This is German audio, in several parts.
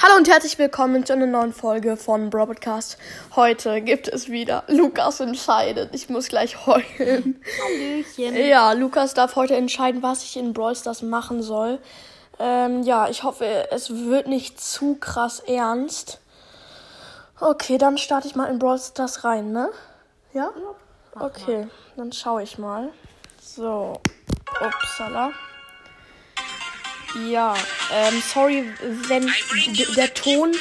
Hallo und herzlich willkommen zu einer neuen Folge von Broadcast. Heute gibt es wieder Lukas entscheidet. Ich muss gleich heulen. Hallöchen. Ja, Lukas darf heute entscheiden, was ich in Brawl Stars machen soll. Ähm, ja, ich hoffe, es wird nicht zu krass ernst. Okay, dann starte ich mal in Brawl Stars rein, ne? Ja? Okay, dann schaue ich mal. So. Upsala. Ja, ähm, sorry, wenn der Ton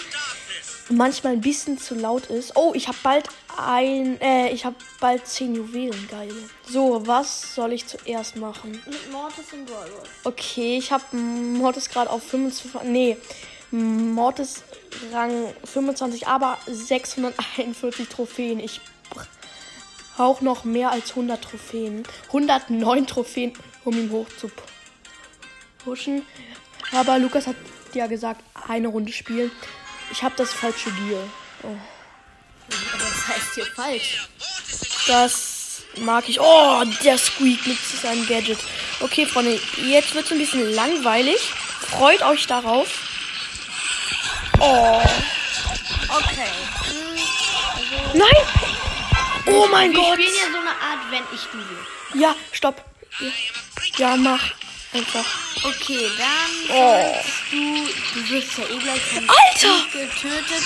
manchmal ein bisschen zu laut ist. Oh, ich habe bald ein, äh, ich habe bald 10 Juwelen, geil. So, was soll ich zuerst machen? Mit Mortis und Brawl. Okay, ich habe Mortis gerade auf 25, nee, Mortis Rang 25, aber 641 Trophäen. Ich brauche noch mehr als 100 Trophäen. 109 Trophäen, um ihn hoch zu pushen. Aber Lukas hat ja gesagt, eine Runde spielen. Ich habe das falsche Gear. Aber das heißt hier falsch. Das mag ich. Oh, der Squeak mit seinem Gadget. Okay, Freunde, jetzt wird es ein bisschen langweilig. Freut euch darauf. Oh, Okay. nein! Oh mein Wir Gott! spielen ja so eine Art, wenn ich du will. Ja, stopp. Ja, mach. Einfach. Okay, dann Oh. du. Du wirst ja eh gleich von Alter! Getötet.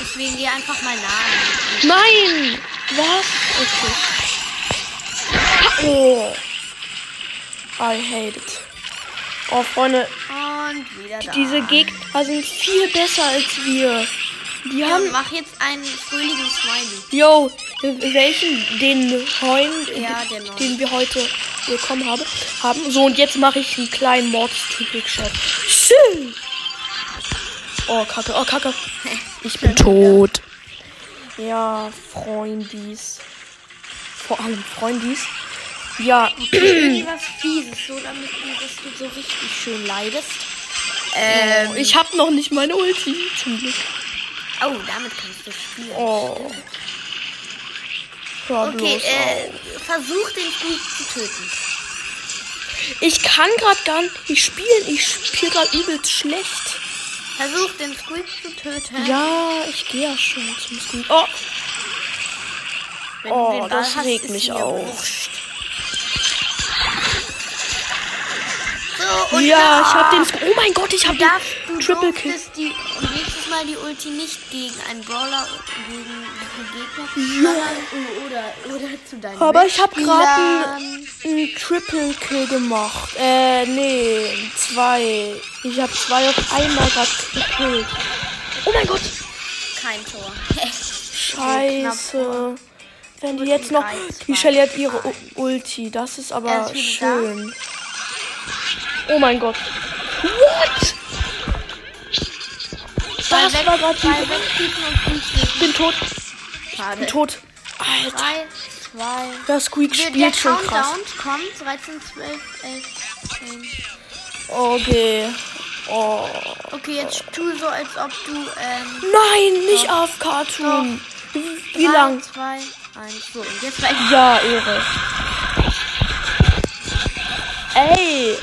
Deswegen geh einfach mal nach. Nein! Was? Okay. Oh. I hate it. Oh, Freunde, Und wieder da. diese Gegner sind viel besser als wir. Die Ja, haben mach jetzt einen fröhlichen Smiley. Yo, welchen? Den neuen, Ja, neue. den wir heute bekommen haben. haben. So, und jetzt mache ich einen kleinen Mortis-Trick-Shot. Schön. Oh, Kacke, oh, Kacke. Ich bin tot. Ja, Freundis. Vor allem Freundis. Ja, Irgendwas Fieses, so damit du, dass du so richtig schön leidest. Ähm, ich habe noch nicht meine Ulti. Zum Glück. oh, damit kannst du spielen. Oh. Hör Okay, äh, versuch den Squeak zu töten. Ich kann gerade gar nicht spielen. Ich spiele gerade übelst schlecht. Versuch den Squeak zu töten. Ja, ich gehe ja schon zum Squeak. Oh, Wenn oh das hast, regt mich auf. So, Ja, ich habe den. Squ- Oh mein Gott, ich habe den Triple Kill. die Mal die Ulti nicht gegen einen Brawler gegen die Gegner, sondern oder oder zu deinen Aber ich habe gerade einen Triple Kill gemacht. Äh, nee, zwei. Ich habe zwei auf einmal gerade gekillt. Oh mein Gott, kein Tor. scheiße. Wenn die jetzt noch. Die Shelly hat ihre Ulti. Das ist Er aber schön. Oh mein Gott. What? Das war gerade Ich bin tot. Schade. Bin tot. Alter. Drei, zwei. Der Squeak Der, der spielt schon krass. Countdown kommt. 13, 12, 11, 10. Okay. Oh. Okay, jetzt tu so, als ob du, ähm, Nein, nicht AFK tun. Wie drei, lang? zwei, eins, so. Und jetzt war ich Ja, Ehre. Ey.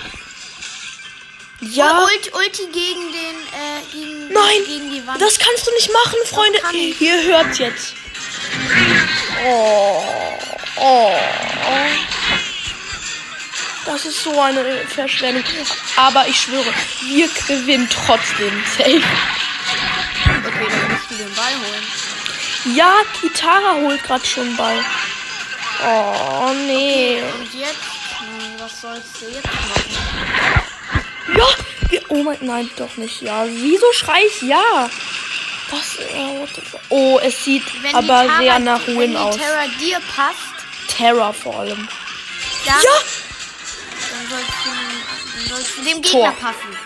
Ja. Ulti, Ulti gegen den, äh, gegen, Nein, gegen die Wand. das kannst du nicht machen, Freunde. Ihr hört's jetzt. Oh, oh, oh. Das ist so eine Verschwendung. Aber ich schwöre, wir gewinnen trotzdem. Safe. okay, dann musst du den Ball holen. Ja, Kitara holt gerade schon Ball. Oh, nee. Und jetzt, hm, was sollst du jetzt machen? Oh mein, nein, doch nicht. Ja, wieso schrei ich ja? Das, äh? Oh, es sieht Wenn aber Tara, sehr nach wenn Ruin die aus. Terra dir passt, Terror vor allem. dann, Ja! dann, sollst du, dann sollst du dem Gegner Tor. passen.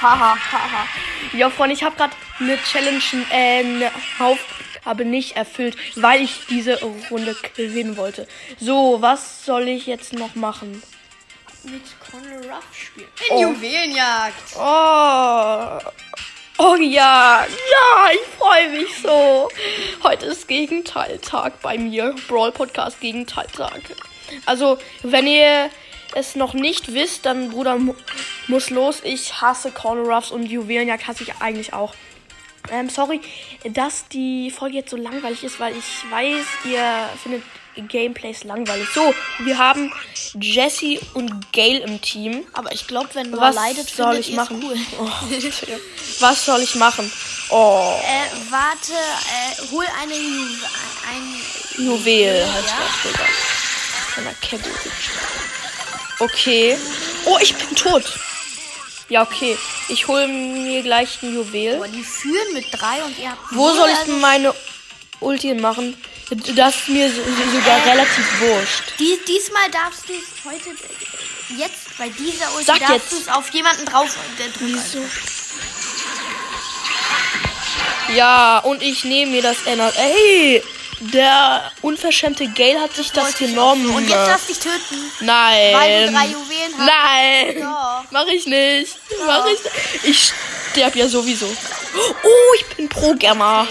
Haha, haha. Ja, Freunde, ich habe gerade eine Challenge, äh, eine Aufgabe nicht erfüllt, weil ich diese Runde gewinnen wollte. So, was soll ich jetzt noch machen? Mit Conor Ruff spielen. Oh. Juwelenjagd. Oh. Oh ja, ja, ich freue mich so. Heute ist Gegenteiltag bei mir. Brawl Podcast Gegenteiltag. Also, wenn ihr es noch nicht wisst, dann Bruder mu muss los. Ich hasse Corner Ruffs und Juwelenjagd hasse ich eigentlich auch. Ähm, sorry, dass die Folge jetzt so langweilig ist, weil ich weiß, ihr findet Gameplays langweilig. So, wir haben Jesse und Gail im Team. Aber ich glaube, wenn man Was leidet, soll ich machen? Cool. Oh, was soll ich machen? Oh, Äh, warte, äh, hol eine Ju ein Juwel heißt Ja. das, einer. Okay. Oh, ich bin tot. Ja, okay. Ich hole mir gleich ein Juwel. Aber die führen mit drei und ihr habt. Wo soll ich also meine Ulti machen? Das ist mir so, sogar Äh. relativ wurscht. Die, diesmal darfst du es heute. äh, Jetzt, bei dieser Ulti, Sag darfst jetzt. du es auf jemanden drauf. Der drückt Wieso? Ja, und ich nehme mir das Ener. Ey, der unverschämte Gale hat sich das ich genommen. Und jetzt darfst du dich töten. Nein. Weil du drei Juwelen hast. Nein. Doch. Mach ich nicht. Mach ich nicht. Ich sterb ja sowieso. Oh, ich bin Pro-Gamma.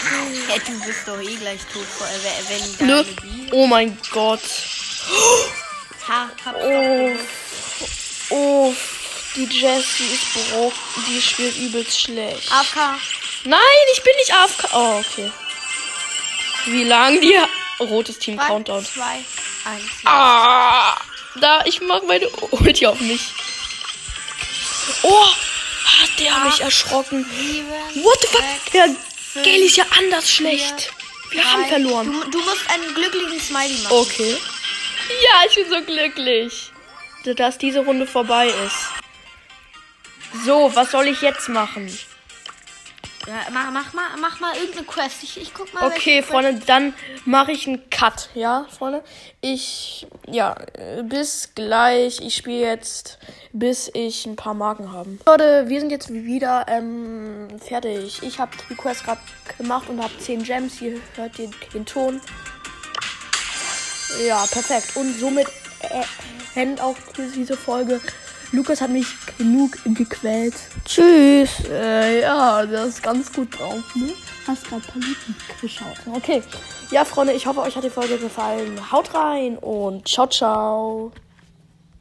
Hey, du bist doch eh gleich tot, äh, wenn Bi. Oh mein Gott. Ha, Oh. Oh. Die Jessie ist broken. Die spielt übelst schlecht. AFK. Nein, ich bin nicht AFK. Oh, okay. Wie lang die... Rotes Team Drei, Countdown. zwei, eins. Ah, da, ich mach meine Ulti auf mich. Oh, hat der mich erschrocken. Sieben, What the fuck? sechs, fünf, Gale ist ja anders schlecht. Wir haben drei. verloren. Du, du musst einen glücklichen Smiley machen. Okay. Ja, ich bin so glücklich, dass diese Runde vorbei ist. So, was soll ich jetzt machen? Ja, mach, mach, mal, mach mal irgendeine Quest. Ich, ich guck mal. Okay, Freunde, dann mache ich einen Cut. Ja, Freunde? Ich, ja, äh, bis gleich. Ich spiele jetzt, bis ich ein paar Marken habe. Leute, wir sind jetzt wieder ähm, fertig. Ich habe die Quest gerade gemacht und habe 10 Gems. Hier hört ihr den Ton. Ja, perfekt. Und somit äh, endet auch diese Folge. Lukas hat mich genug gequält. Tschüss. Äh, ja, der ist ganz gut drauf, ne? Hast gerade Paluten geschaut. Okay. Ja, Freunde, ich hoffe, euch hat die Folge gefallen. Haut rein und ciao, ciao.